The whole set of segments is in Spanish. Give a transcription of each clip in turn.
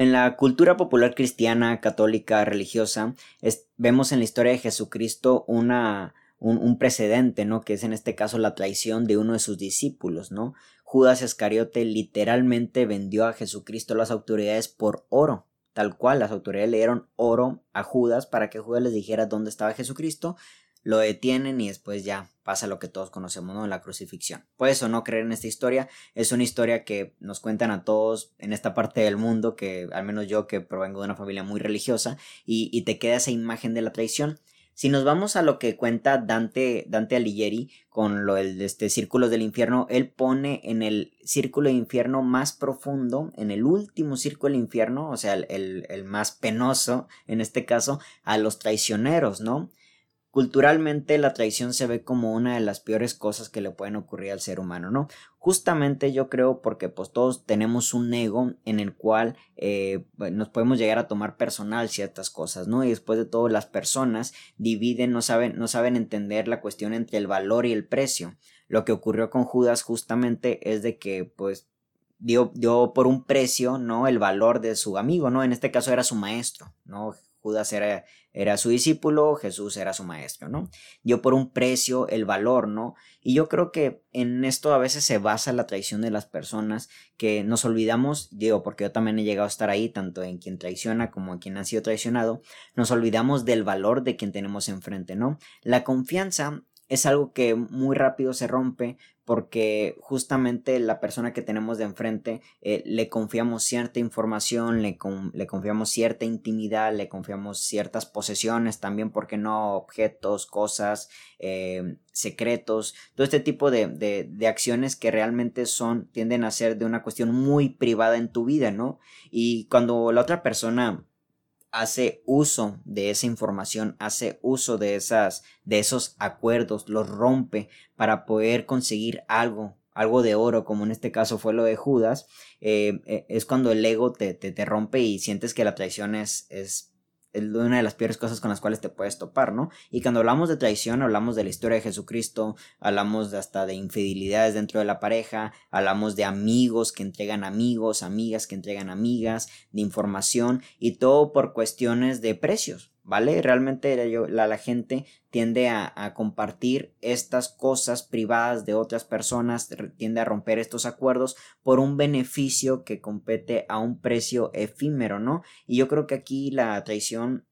En la cultura popular cristiana, católica, religiosa, vemos en la historia de Jesucristo una, un, precedente, ¿no? Que es en este caso la traición de uno de sus discípulos, ¿no? Judas Iscariote literalmente vendió a Jesucristo a las autoridades por oro. Tal cual, las autoridades le dieron oro a Judas para que Judas les dijera dónde estaba Jesucristo lo detienen y después ya pasa lo que todos conocemos, ¿no? La crucifixión. Puedes o no creer en esta historia, es una historia que nos cuentan a todos en esta parte del mundo, que al menos yo que provengo de una familia muy religiosa, y, te queda esa imagen de la traición. Si nos vamos a lo que cuenta Dante, Dante Alighieri con lo del este, círculo del infierno, él pone en el círculo de infierno más profundo, en el último círculo del infierno, o sea, el, el más penoso en este caso, a los traicioneros, ¿no? Culturalmente la traición se ve como una de las peores cosas que le pueden ocurrir al ser humano, ¿no? Justamente yo creo porque pues todos tenemos un ego en el cual eh, nos podemos llegar a tomar personal ciertas cosas, ¿no? Y después de todo las personas dividen, no saben, no saben entender la cuestión entre el valor y el precio. Lo que ocurrió con Judas justamente es de que pues dio, dio por un precio, ¿no? El valor de su amigo, ¿no? En este caso era su maestro, ¿no? Judas era, era, su discípulo, Jesús era su maestro, ¿no? Dio por un precio el valor, ¿no? Y yo creo que en esto a veces se basa la traición de las personas, que nos olvidamos, digo, porque yo también he llegado a estar ahí, tanto en quien traiciona como en quien ha sido traicionado, nos olvidamos del valor de quien tenemos enfrente, ¿no? La confianza es algo que muy rápido se rompe porque justamente la persona que tenemos de enfrente eh, le confiamos cierta información, le, le, confiamos cierta intimidad, le confiamos ciertas posesiones, también, porque no? Objetos, cosas, eh, secretos, todo este tipo de, de, de, acciones que realmente son, tienden a ser de una cuestión muy privada en tu vida, ¿no? Y cuando la otra persona hace uso de esa información, hace uso de esas, de esos acuerdos, los rompe para poder conseguir algo, algo de oro, como en este caso fue lo de Judas, eh, eh, es cuando el ego te, te, te, rompe y sientes que la traición es, es es una de las peores cosas con las cuales te puedes topar, ¿no? Y cuando hablamos de traición, hablamos de la historia de Jesucristo, hablamos de hasta de infidelidades dentro de la pareja, hablamos de amigos que entregan amigos, amigas que entregan amigas, de información y todo por cuestiones de precios. ¿Vale? Realmente la, gente tiende a, compartir estas cosas privadas de otras personas, tiende a romper estos acuerdos por un beneficio que compete a un precio efímero, ¿no? Y yo creo que aquí la traición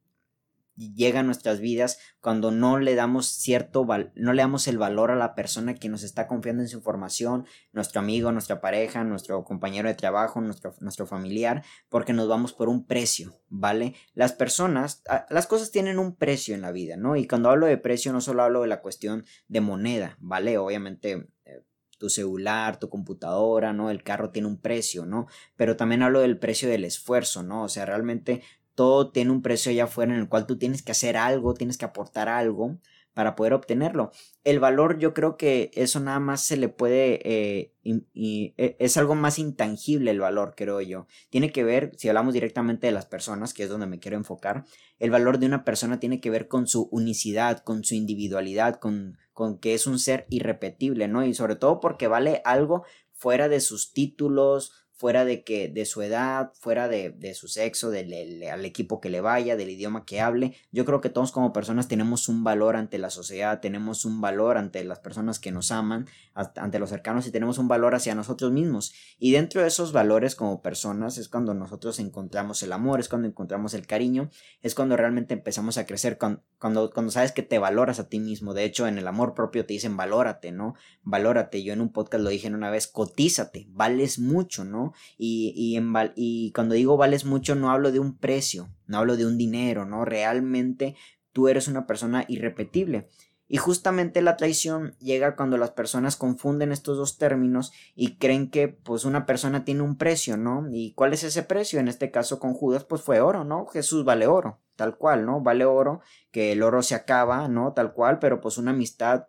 llega a nuestras vidas cuando no le damos cierto no le damos el valor a la persona que nos está confiando en su información, nuestro amigo, nuestra pareja, nuestro compañero de trabajo, nuestro, nuestro familiar, porque nos vamos por un precio, ¿vale? Las personas, las cosas tienen un precio en la vida, ¿no? Y cuando hablo de precio no solo hablo de la cuestión de moneda, ¿vale? Obviamente eh, tu celular, tu computadora, ¿no? El carro tiene un precio, ¿no? Pero también hablo del precio del esfuerzo, ¿no? O sea, realmente todo tiene un precio allá afuera en el cual tú tienes que hacer algo, tienes que aportar algo para poder obtenerlo. El valor yo creo que eso nada más se le puede, eh, y, e, es algo más intangible el valor, creo yo. Tiene que ver, si hablamos directamente de las personas, que es donde me quiero enfocar, el valor de una persona tiene que ver con su unicidad, con su individualidad, con, con que es un ser irrepetible, ¿no? Y sobre todo porque vale algo fuera de sus títulos, fuera de que de su edad, fuera de, de su sexo, del, al equipo que le vaya, del idioma que hable. Yo creo que todos como personas tenemos un valor ante la sociedad, tenemos un valor ante las personas que nos aman, ante los cercanos y tenemos un valor hacia nosotros mismos. Y dentro de esos valores como personas es cuando nosotros encontramos el amor, es cuando encontramos el cariño, es cuando realmente empezamos a crecer, cuando, cuando, cuando sabes que te valoras a ti mismo. De hecho, en el amor propio te dicen valórate, ¿no? Valórate. Yo en un podcast lo dije en una vez, cotízate, vales mucho, ¿no? Y, y, cuando digo vales mucho no hablo de un precio, no hablo de un dinero, ¿no? Realmente tú eres una persona irrepetible. Y justamente la traición llega cuando las personas confunden estos dos términos y creen que pues una persona tiene un precio, ¿no? ¿Y cuál es ese precio? En este caso con Judas pues fue oro, ¿no? Jesús vale oro, tal cual, ¿no? Vale oro, que el oro se acaba, ¿no? Tal cual, pero pues una amistad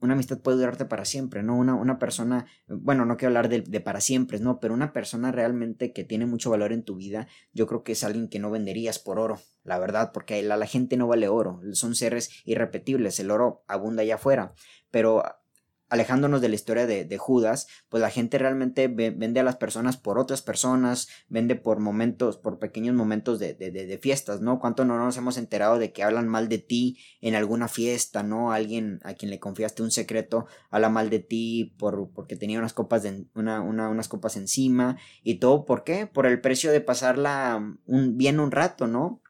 una amistad puede durarte para siempre, ¿no? Una, una persona, bueno, no quiero hablar de, de, para siempre, ¿no? Pero una persona realmente que tiene mucho valor en tu vida, yo creo que es alguien que no venderías por oro, la verdad, porque la, la gente no vale oro, son seres irrepetibles, el oro abunda allá afuera, pero alejándonos de la historia de, Judas, pues la gente realmente vende a las personas por otras personas, vende por momentos, por pequeños momentos de, de, fiestas, ¿no? ¿Cuánto no nos hemos enterado de que hablan mal de ti en alguna fiesta, ¿no? Alguien a quien le confiaste un secreto habla mal de ti por, porque tenía unas copas, de, una, una, unas copas encima y todo, ¿por qué? Por el precio de pasarla un, bien un rato, ¿no?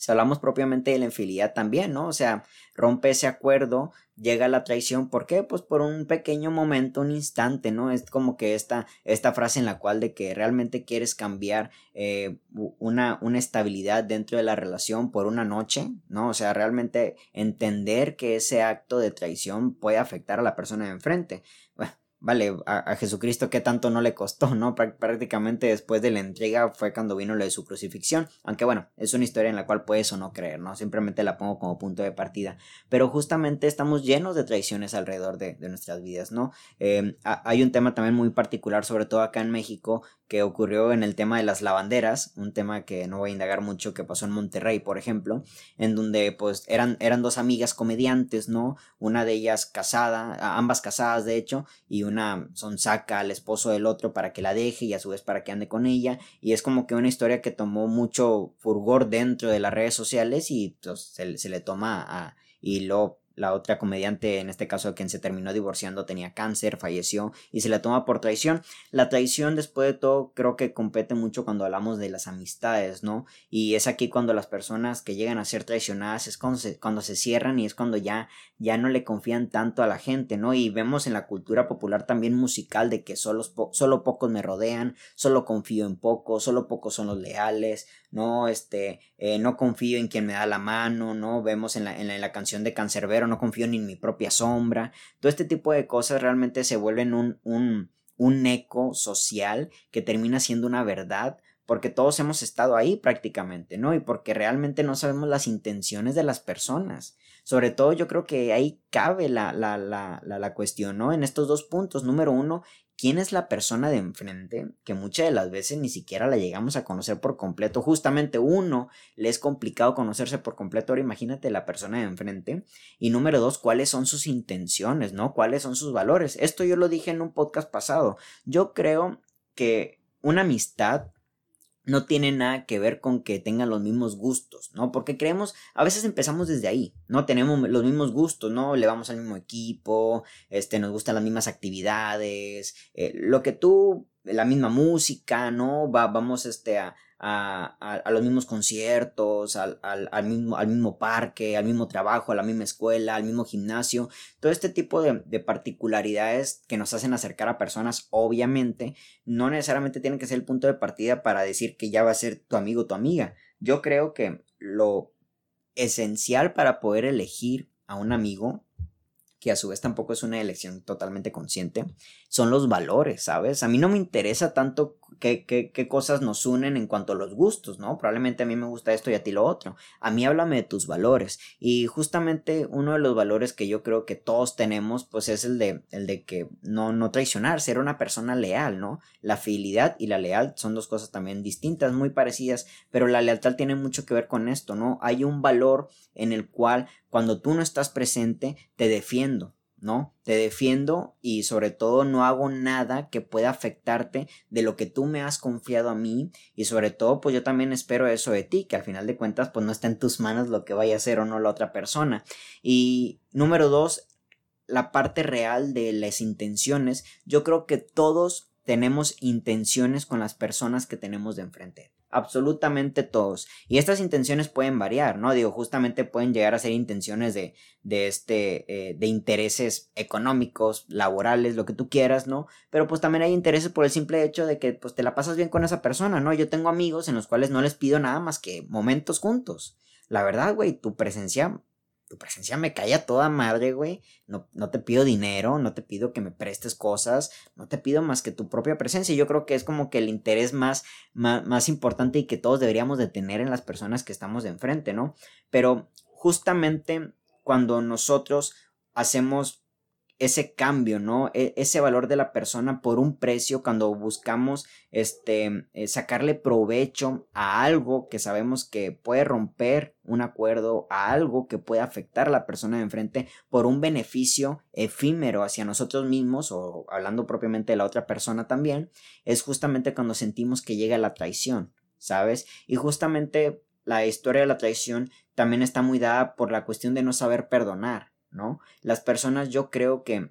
Si hablamos propiamente de la infidelidad también, ¿no? O sea, rompe ese acuerdo, llega la traición, ¿por qué? Pues por un pequeño momento, un instante, ¿no? Es como que esta, esta frase en la cual de que realmente quieres cambiar eh, una, una estabilidad dentro de la relación por una noche, ¿no? O sea, realmente entender que ese acto de traición puede afectar a la persona de enfrente. Bueno, vale, a, Jesucristo qué tanto no le costó, ¿no? Prácticamente después de la entrega fue cuando vino lo de su crucifixión, aunque bueno, es una historia en la cual puedes o no creer, ¿no? Simplemente la pongo como punto de partida, pero justamente estamos llenos de traiciones alrededor de, nuestras vidas, ¿no? Em, hay un tema también muy particular, sobre todo acá en México, que ocurrió en el tema de las lavanderas, un tema que no voy a indagar mucho, que pasó en Monterrey, por ejemplo, en donde pues eran, eran dos amigas comediantes, ¿no? Una de ellas casada, ambas casadas de hecho, y una son saca al esposo del otro para que la deje y a su vez para que ande con ella, y es como que una historia que tomó mucho furgor dentro de las redes sociales y pues, se, se, le toma a, y lo la otra comediante, en este caso quien se terminó divorciando, tenía cáncer, falleció y se la toma por traición. La traición, después de todo, creo que compete mucho cuando hablamos de las amistades, ¿no? Y es aquí cuando las personas que llegan a ser traicionadas es cuando se, cuando se cierran y es cuando ya, ya no le confían tanto a la gente, ¿no? Y vemos en la cultura popular también musical de que solo, solo pocos me rodean, solo confío en pocos, solo pocos son los leales, ¿no? Este, eh, no confío en quien me da la mano, ¿no? Vemos en la, en la, canción de Cancerbero, no confío ni en mi propia sombra. Todo este tipo de cosas realmente se vuelven un, un, un eco social que termina siendo una verdad porque todos hemos estado ahí prácticamente, ¿no? Y porque realmente no sabemos las intenciones de las personas. Sobre todo yo creo que ahí cabe la, la, la, la, cuestión, ¿no? En estos dos puntos. Número uno, quién es la persona de enfrente, que muchas de las veces ni siquiera la llegamos a conocer por completo. Justamente uno, le es complicado conocerse por completo. Ahora imagínate la persona de enfrente. Y número dos, cuáles son sus intenciones, ¿no? ¿Cuáles son sus valores? Esto yo lo dije en un podcast pasado. Yo creo que una amistad no tiene nada que ver con que tengan los mismos gustos, ¿no? Porque creemos, a veces empezamos desde ahí, ¿no? Tenemos los mismos gustos, ¿no? Le vamos al mismo equipo, este, nos gustan las mismas actividades, eh, lo que tú, la misma música, ¿no? Va, vamos, este, a, a, a, los mismos conciertos, al, al, mismo, al mismo parque, al mismo trabajo, a la misma escuela, al mismo gimnasio. Todo este tipo de, de particularidades que nos hacen acercar a personas, obviamente, no necesariamente tienen que ser el punto de partida para decir que ya va a ser tu amigo o tu amiga. Yo creo que lo esencial para poder elegir a un amigo que a su vez tampoco es una elección totalmente consciente, son los valores, ¿sabes? A mí no me interesa tanto qué, qué, cosas nos unen en cuanto a los gustos, ¿no? Probablemente a mí me gusta esto y a ti lo otro. A mí háblame de tus valores. Y justamente uno de los valores que yo creo que todos tenemos, pues es el de, el de que no, no traicionar, ser una persona leal, ¿no? La fidelidad y la leal son dos cosas también distintas, muy parecidas, pero la lealtad tiene mucho que ver con esto, ¿no? Hay un valor en el cual cuando tú no estás presente, te defiendo, ¿no? Te defiendo y sobre todo no hago nada que pueda afectarte de lo que tú me has confiado a mí y sobre todo pues yo también espero eso de ti, que al final de cuentas pues no está en tus manos lo que vaya a hacer o no la otra persona. Y número dos, la parte real de las intenciones, yo creo que todos tenemos intenciones con las personas que tenemos de enfrente absolutamente todos. Y estas intenciones pueden variar, ¿no? Digo, justamente pueden llegar a ser intenciones de, de este, eh, de intereses económicos, laborales, lo que tú quieras, ¿no? Pero pues también hay intereses por el simple hecho de que pues te la pasas bien con esa persona, ¿no? Yo tengo amigos en los cuales no les pido nada más que momentos juntos. La verdad, güey, tu presencia tu presencia me cae a toda madre, güey. No, no, te pido dinero, no te pido que me prestes cosas, no te pido más que tu propia presencia. Yo creo que es como que el interés más, más, más importante y que todos deberíamos de tener en las personas que estamos de enfrente, ¿no? Pero justamente cuando nosotros hacemos ese cambio, ¿no? E, ese valor de la persona por un precio cuando buscamos este, eh, sacarle provecho a algo que sabemos que puede romper un acuerdo, a algo que puede afectar a la persona de enfrente por un beneficio efímero hacia nosotros mismos o hablando propiamente de la otra persona también, es justamente cuando sentimos que llega la traición, ¿sabes? Y justamente la historia de la traición también está muy dada por la cuestión de no saber perdonar. ¿No? Las personas yo creo que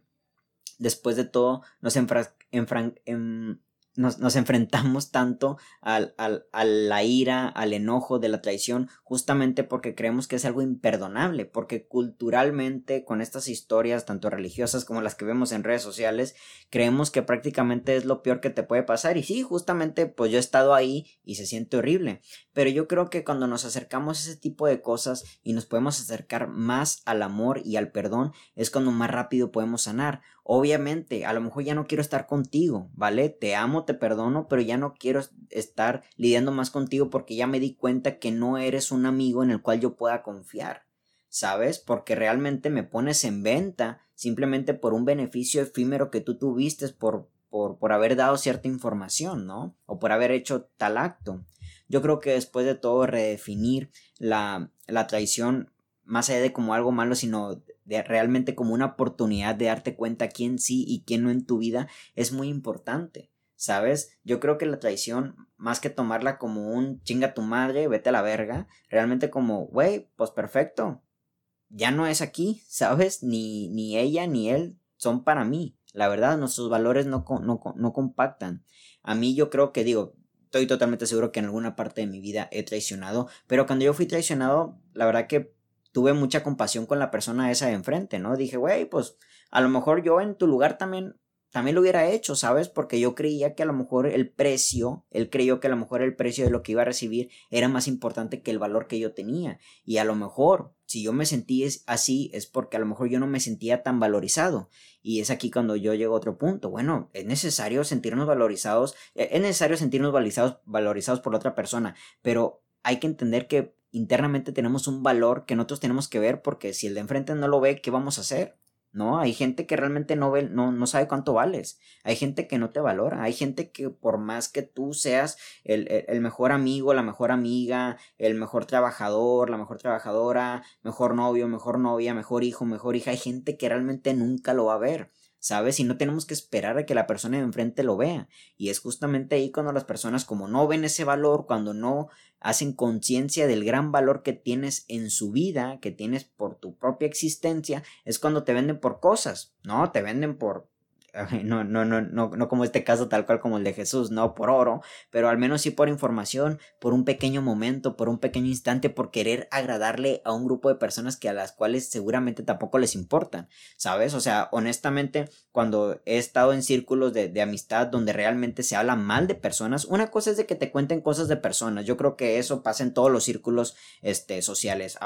después de todo nos, enfra en nos, enfrentamos tanto al, al, a la ira, al enojo de la traición, justamente porque creemos que es algo imperdonable, porque culturalmente con estas historias, tanto religiosas como las que vemos en redes sociales, creemos que prácticamente es lo peor que te puede pasar. Y sí, justamente pues yo he estado ahí y se siente horrible. Pero yo creo que cuando nos acercamos a ese tipo de cosas y nos podemos acercar más al amor y al perdón, es cuando más rápido podemos sanar. Obviamente, a lo mejor ya no quiero estar contigo, ¿vale? Te amo, te perdono, pero ya no quiero estar lidiando más contigo porque ya me di cuenta que no eres un amigo en el cual yo pueda confiar, ¿sabes? Porque realmente me pones en venta simplemente por un beneficio efímero que tú tuviste por, por, por haber dado cierta información, ¿no? O por haber hecho tal acto. Yo creo que después de todo redefinir la, la traición más allá de como algo malo, sino de realmente como una oportunidad de darte cuenta quién sí y quién no en tu vida es muy importante. ¿Sabes? Yo creo que la traición, más que tomarla como un chinga tu madre, vete a la verga, realmente como, güey, pues perfecto, ya no es aquí, ¿sabes? Ni, ni ella ni él son para mí. La verdad, nuestros valores no, no, no compactan. A mí yo creo que digo, estoy totalmente seguro que en alguna parte de mi vida he traicionado, pero cuando yo fui traicionado, la verdad que tuve mucha compasión con la persona esa de enfrente, ¿no? Dije, güey, pues a lo mejor yo en tu lugar también también lo hubiera hecho, ¿sabes? Porque yo creía que a lo mejor el precio, él creyó que a lo mejor el precio de lo que iba a recibir era más importante que el valor que yo tenía. Y a lo mejor, si yo me sentí así, es porque a lo mejor yo no me sentía tan valorizado. Y es aquí cuando yo llego a otro punto. Bueno, es necesario sentirnos valorizados, e, es necesario sentirnos valorizados, valorizados por la otra persona, pero hay que entender que internamente tenemos un valor que nosotros tenemos que ver porque si el de enfrente no lo ve, ¿qué vamos a hacer? No, hay gente que realmente no, ve, no, no sabe cuánto vales. Hay gente que no te valora. Hay gente que por más que tú seas el, el, mejor amigo, la mejor amiga, el mejor trabajador, la mejor trabajadora, mejor novio, mejor novia, mejor hijo, mejor hija, hay gente que realmente nunca lo va a ver. ¿Sabes? Y no tenemos que esperar a que la persona de enfrente lo vea. Y es justamente ahí cuando las personas como no ven ese valor, cuando no hacen conciencia del gran valor que tienes en su vida, que tienes por tu propia existencia, es cuando te venden por cosas, ¿no? Te venden por no, no, no, no, no como este caso tal cual como el de Jesús, no por oro, pero al menos sí por información, por un pequeño momento, por un pequeño instante, por querer agradarle a un grupo de personas que a las cuales seguramente tampoco les importan, ¿sabes? O sea, honestamente, cuando he estado en círculos de, de amistad donde realmente se habla mal de personas, una cosa es de que te cuenten cosas de personas, yo creo que eso pasa en todos los círculos este, sociales,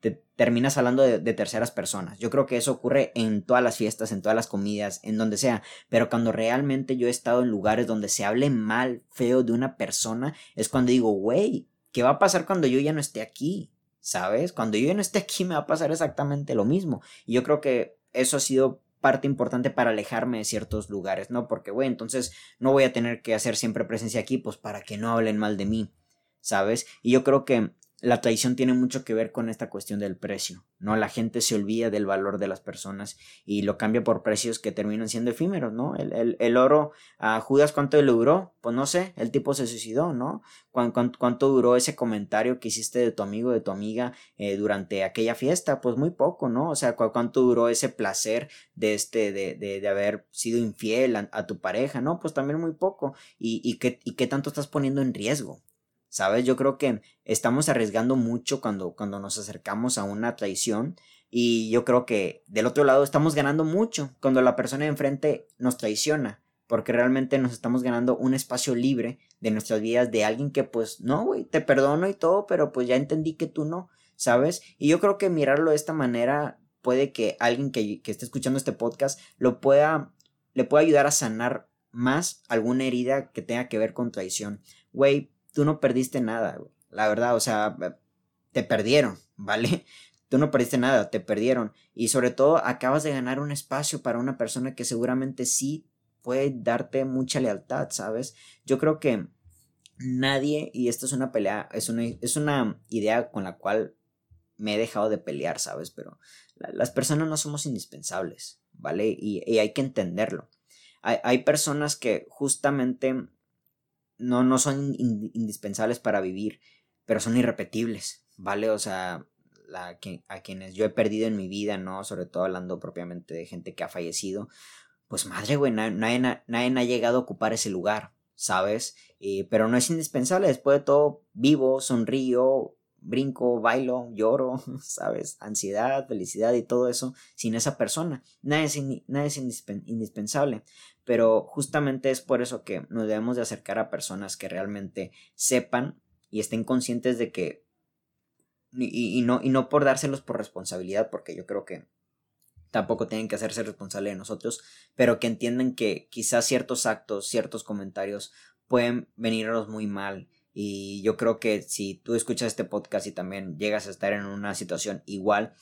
te terminas hablando de, terceras personas. Yo creo que eso ocurre en todas las fiestas, en todas las comidas, en donde sea. Pero cuando realmente yo he estado en lugares donde se hable mal, feo de una persona, es cuando digo, güey, ¿qué va a pasar cuando yo ya no esté aquí? ¿Sabes? Cuando yo ya no esté aquí me va a pasar exactamente lo mismo. Y yo creo que eso ha sido parte importante para alejarme de ciertos lugares, ¿no? Porque, güey, entonces no voy a tener que hacer siempre presencia aquí, pues para que no hablen mal de mí, ¿sabes? Y yo creo que la traición tiene mucho que ver con esta cuestión del precio, ¿no? La gente se olvida del valor de las personas y lo cambia por precios que terminan siendo efímeros, ¿no? El, el, oro a Judas, ¿cuánto le duró? Pues no sé, el tipo se suicidó, ¿no? ¿Cuánto, duró ese comentario que hiciste de tu amigo, de tu amiga eh, durante aquella fiesta? Pues muy poco, ¿no? O sea, ¿cuánto duró ese placer de, este, de, de, de haber sido infiel a, tu pareja? No, pues también muy poco. ¿Y, y, qué, ¿Y qué tanto estás poniendo en riesgo? ¿Sabes? Yo creo que estamos arriesgando mucho cuando, cuando nos acercamos a una traición y yo creo que del otro lado estamos ganando mucho cuando la persona de enfrente nos traiciona, porque realmente nos estamos ganando un espacio libre de nuestras vidas de alguien que pues no, güey, te perdono y todo, pero pues ya entendí que tú no, ¿sabes? Y yo creo que mirarlo de esta manera puede que alguien que, que esté escuchando este podcast lo pueda, le pueda ayudar a sanar más alguna herida que tenga que ver con traición. Güey, tú no perdiste nada, La verdad, o sea, te perdieron, ¿vale? Tú no perdiste nada, te perdieron. Y sobre todo acabas de ganar un espacio para una persona que seguramente sí puede darte mucha lealtad, ¿sabes? Yo creo que nadie, y esto es una pelea, es una, es una idea con la cual me he dejado de pelear, ¿sabes? Pero las personas no somos indispensables, ¿vale? Y, hay que entenderlo. Hay, personas que justamente no, no son indispensables para vivir, pero son irrepetibles, ¿vale? O sea, la, a quienes yo he perdido en mi vida, ¿no? Sobre todo hablando propiamente de gente que ha fallecido, pues madre, güey, nadie, nadie, ha llegado a ocupar ese lugar, ¿sabes? Eh, pero no es indispensable, después de todo, vivo, sonrío, brinco, bailo, lloro, ¿sabes? Ansiedad, felicidad y todo eso sin esa persona. Nadie es, es indispensable, pero justamente es por eso que nos debemos de acercar a personas que realmente sepan y estén conscientes de que y, no, y no por dárselos por responsabilidad, porque yo creo que tampoco tienen que hacerse responsables de nosotros, pero que entiendan que quizás ciertos actos, ciertos comentarios pueden venirnos muy mal. Y yo creo que si tú escuchas este podcast y también llegas a estar en una situación igual,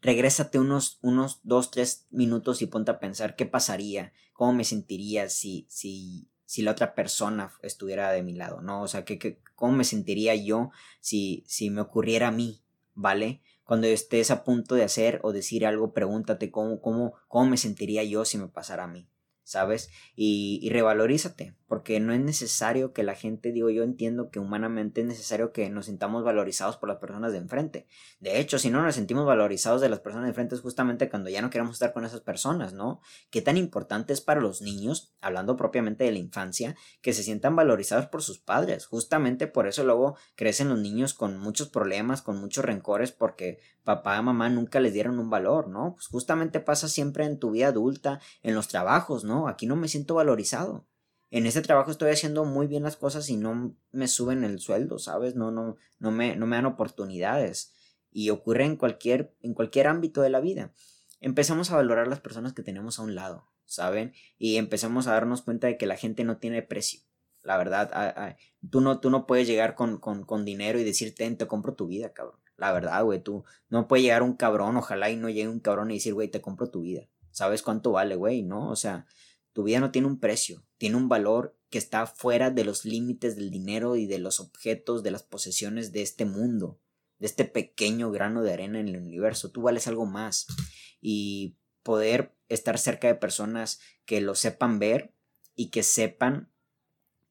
regrésate unos, unos dos, tres minutos y ponte a pensar qué pasaría, cómo me sentiría si, si, si la otra persona estuviera de mi lado, ¿no? O sea, cómo me sentiría yo si, si me ocurriera a mí, ¿vale? Cuando estés a punto de hacer o decir algo, pregúntate cómo, cómo, cómo me sentiría yo si me pasara a mí. ¿Sabes? Y, y, revalorízate, porque no es necesario que la gente, digo, yo entiendo que humanamente es necesario que nos sintamos valorizados por las personas de enfrente. De hecho, si no nos sentimos valorizados de las personas de enfrente es justamente cuando ya no queremos estar con esas personas, ¿no? Qué tan importante es para los niños, hablando propiamente de la infancia, que se sientan valorizados por sus padres. Justamente por eso luego crecen los niños con muchos problemas, con muchos rencores, porque papá mamá nunca les dieron un valor, ¿no? Pues justamente pasa siempre en tu vida adulta, en los trabajos, ¿no? Aquí no me siento valorizado. En este trabajo estoy haciendo muy bien las cosas y no me suben el sueldo, ¿sabes? No, no, no me, no me dan oportunidades. Y ocurre en cualquier, en cualquier ámbito de la vida. Empezamos a valorar las personas que tenemos a un lado, ¿saben? Y empezamos a darnos cuenta de que la gente no tiene precio. La verdad, tú, no, tú no puedes llegar con, con, con dinero y decir, ten, te compro tu vida, cabrón. La verdad, güey, tú no puede llegar un cabrón, ojalá y no llegue un cabrón y decir, güey, te compro tu vida. ¿Sabes cuánto vale, güey? ¿No? O sea, tu vida no tiene un precio, tiene un valor que está fuera de los límites del dinero y de los objetos, de las posesiones de este mundo, de este pequeño grano de arena en el universo. Tú vales algo más. Y poder estar cerca de personas que lo sepan ver y que sepan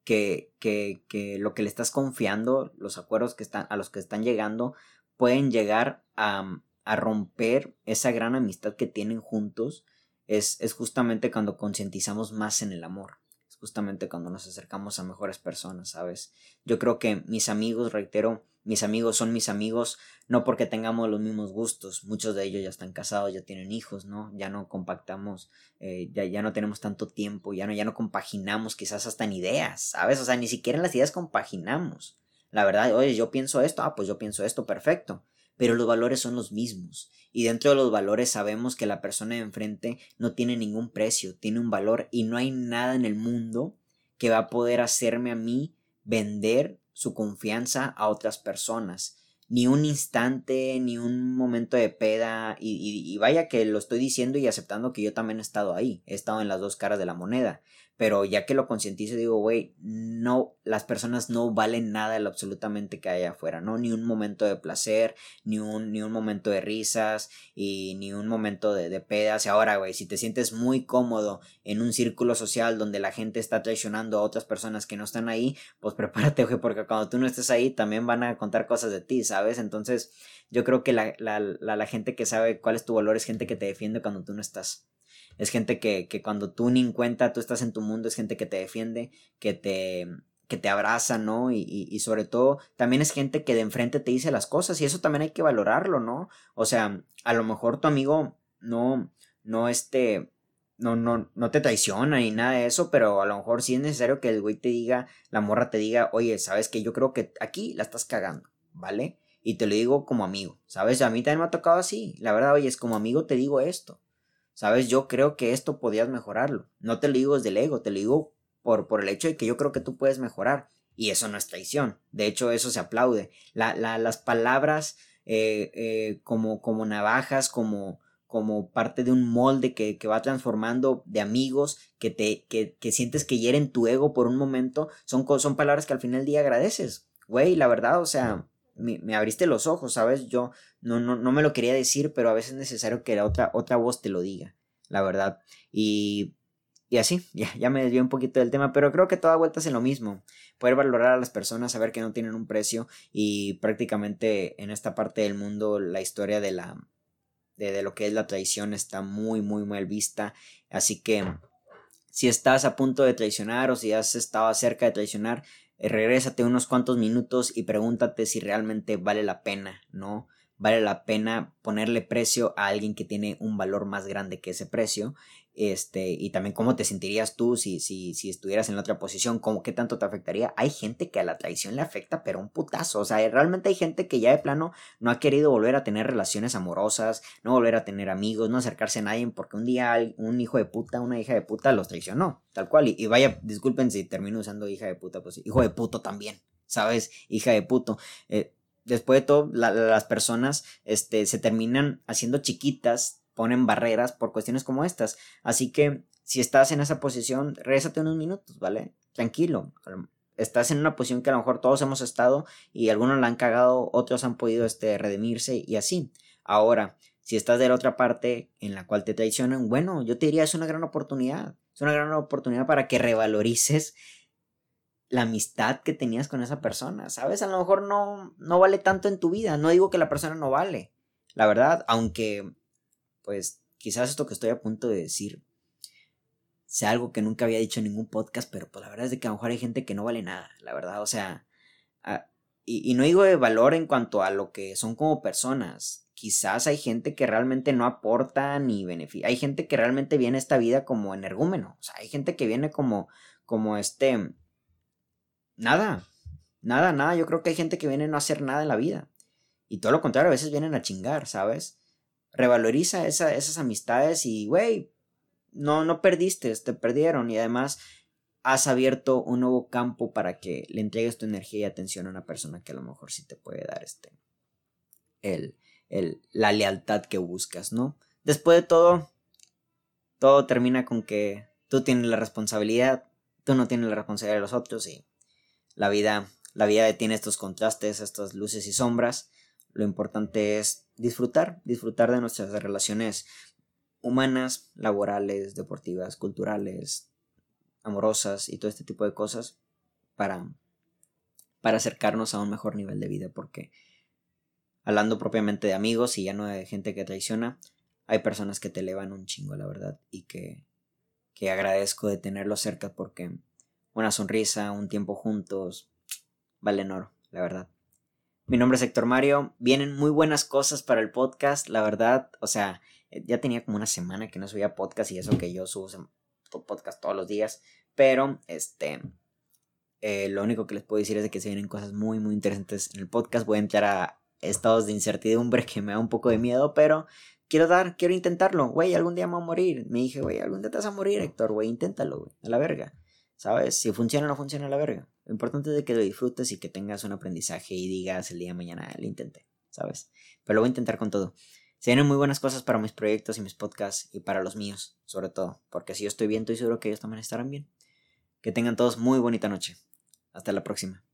que, que, que lo que le estás confiando, los acuerdos que están, a los que están llegando, pueden llegar a, a romper esa gran amistad que tienen juntos es, es justamente cuando concientizamos más en el amor. Es justamente cuando nos acercamos a mejores personas, ¿sabes? Yo creo que mis amigos, reitero, mis amigos son mis amigos no porque tengamos los mismos gustos, muchos de ellos ya están casados, ya tienen hijos, ¿no? Ya no compactamos, eh, ya, ya no tenemos tanto tiempo, ya no, ya no compaginamos quizás hasta en ideas, ¿sabes? O sea, ni siquiera en las ideas compaginamos. La verdad, oye, yo pienso esto, ah, pues yo pienso esto, perfecto. Pero los valores son los mismos. Y dentro de los valores sabemos que la persona de enfrente no tiene ningún precio, tiene un valor y no hay nada en el mundo que va a poder hacerme a mí vender su confianza a otras personas. Ni un instante, ni un momento de peda. Y, y, vaya que lo estoy diciendo y aceptando que yo también he estado ahí. He estado en las dos caras de la moneda. Pero ya que lo concientizo, digo, güey, no, las personas no valen nada lo absolutamente que hay afuera, ¿no? Ni un momento de placer, ni un, ni un momento de risas, y ni un momento de, de pedas. Y ahora, güey, si te sientes muy cómodo en un círculo social donde la gente está traicionando a otras personas que no están ahí, pues prepárate, güey, porque cuando tú no estés ahí también van a contar cosas de ti, ¿sabes? Entonces, yo creo que la, la, la, gente que sabe cuál es tu valor es gente que te defiende cuando tú no estás es gente que, que cuando tú ni en cuenta, tú estás en tu mundo, es gente que te defiende, que te, que te abraza, ¿no? Y, y, y, sobre todo, también es gente que de enfrente te dice las cosas y eso también hay que valorarlo, ¿no? O sea, a lo mejor tu amigo no, no, este, no, no, no te traiciona ni nada de eso, pero a lo mejor sí es necesario que el güey te diga, la morra te diga, oye, sabes que yo creo que aquí la estás cagando, ¿vale? Y te lo digo como amigo, ¿sabes? A mí también me ha tocado así, la verdad, oye, es como amigo te digo esto. Sabes, yo creo que esto podías mejorarlo. No te lo digo desde el ego, te lo digo por, por el hecho de que yo creo que tú puedes mejorar. Y eso no es traición. De hecho, eso se aplaude. La, la, las palabras eh, eh, como, como navajas, como, como parte de un molde que, va transformando de amigos, que, te, que, que, sientes que hieren tu ego por un momento, son, son palabras que al final del día agradeces. Güey, la verdad, o sea, me, abriste los ojos, ¿sabes? Yo no, no, no me lo quería decir, pero a veces es necesario que la otra, otra voz te lo diga, la verdad. Y, y así, ya, ya me desvié un poquito del tema, pero creo que toda vuelta es en lo mismo. Poder valorar a las personas, saber que no tienen un precio y prácticamente en esta parte del mundo la historia de la de, lo que es la traición está muy, muy mal vista. Así que si estás a punto de traicionar o si has estado cerca de traicionar, regrésate unos cuantos minutos y pregúntate si realmente vale la pena, ¿no? Vale la pena ponerle precio a alguien que tiene un valor más grande que ese precio este, y también cómo te sentirías tú si, si, si estuvieras en la otra posición, cómo, qué tanto te afectaría. Hay gente que a la traición le afecta, pero un putazo. O sea, realmente hay gente que ya de plano no ha querido volver a tener relaciones amorosas, no volver a tener amigos, no acercarse a nadie, porque un día un hijo de puta, una hija de puta los traicionó, tal cual. Y, vaya, disculpen si termino usando hija de puta, pues hijo de puto también, ¿sabes? Hija de puto. Eh, después de todo, las personas este, se terminan haciendo chiquitas ponen barreras por cuestiones como estas. Así que si estás en esa posición, regresate unos minutos, ¿vale? Tranquilo. Estás en una posición que a lo mejor todos hemos estado y algunos la han cagado, otros han podido este, redimirse y así. Ahora, si estás de la otra parte en la cual te traicionan, bueno, yo te diría es una gran oportunidad. Es una gran oportunidad para que revalorices la amistad que tenías con esa persona, ¿sabes? A lo mejor no, no vale tanto en tu vida. No digo que la persona no vale. La verdad, aunque pues quizás esto que estoy a punto de decir sea algo que nunca había dicho en ningún podcast, pero pues la verdad es de que a lo mejor hay gente que no vale nada, la verdad, o sea, ah, y, no digo de valor en cuanto a lo que son como personas, quizás hay gente que realmente no aporta ni beneficia, hay gente que realmente viene a esta vida como energúmeno, o sea, hay gente que viene como, como este, nada, nada, nada, yo creo que hay gente que viene a no hacer nada en la vida, y todo lo contrario, a veces vienen a chingar, ¿sabes? Revaloriza esas amistades y, güey, no, no perdiste, te perdieron y además has abierto un nuevo campo para que le entregues tu energía y atención a una persona que a lo mejor sí te puede dar este, el, el, la lealtad que buscas, ¿no? Después de todo, todo termina con que tú tienes la responsabilidad, tú no tienes la responsabilidad de los otros y la vida, la vida tiene estos contrastes, estas luces y sombras. Lo importante es disfrutar, disfrutar de nuestras relaciones humanas, laborales, deportivas, culturales, amorosas y todo este tipo de cosas para, para acercarnos a un mejor nivel de vida porque hablando propiamente de amigos y ya no de gente que traiciona, hay personas que te elevan un chingo, la verdad, y que, que agradezco de tenerlos cerca porque una sonrisa, un tiempo juntos, valen oro, la verdad. Mi nombre es Héctor Mario. Vienen muy buenas cosas para el podcast, la verdad. O sea, eh, ya tenía como una semana que no subía podcast y eso que yo subo podcast todos los días. Pero, este, eh, lo único que les puedo decir es que se vienen cosas muy, muy interesantes en el podcast. Voy a entrar a estados de incertidumbre que me da un poco de miedo, pero quiero dar, quiero intentarlo. Güey, algún día me voy a morir. Me dije, güey, algún día te vas a morir, Héctor, güey, inténtalo, güey, a la verga. ¿Sabes? Si funciona o no funciona, la verga. Lo importante es que lo disfrutes y que tengas un aprendizaje y digas el día de mañana, lo intenté, ¿sabes? Pero lo voy a intentar con todo. Se vienen muy buenas cosas para mis proyectos y mis podcasts y para los míos, sobre todo, porque si yo estoy bien, estoy seguro que ellos también estarán bien. Que tengan todos muy bonita noche. Hasta la próxima.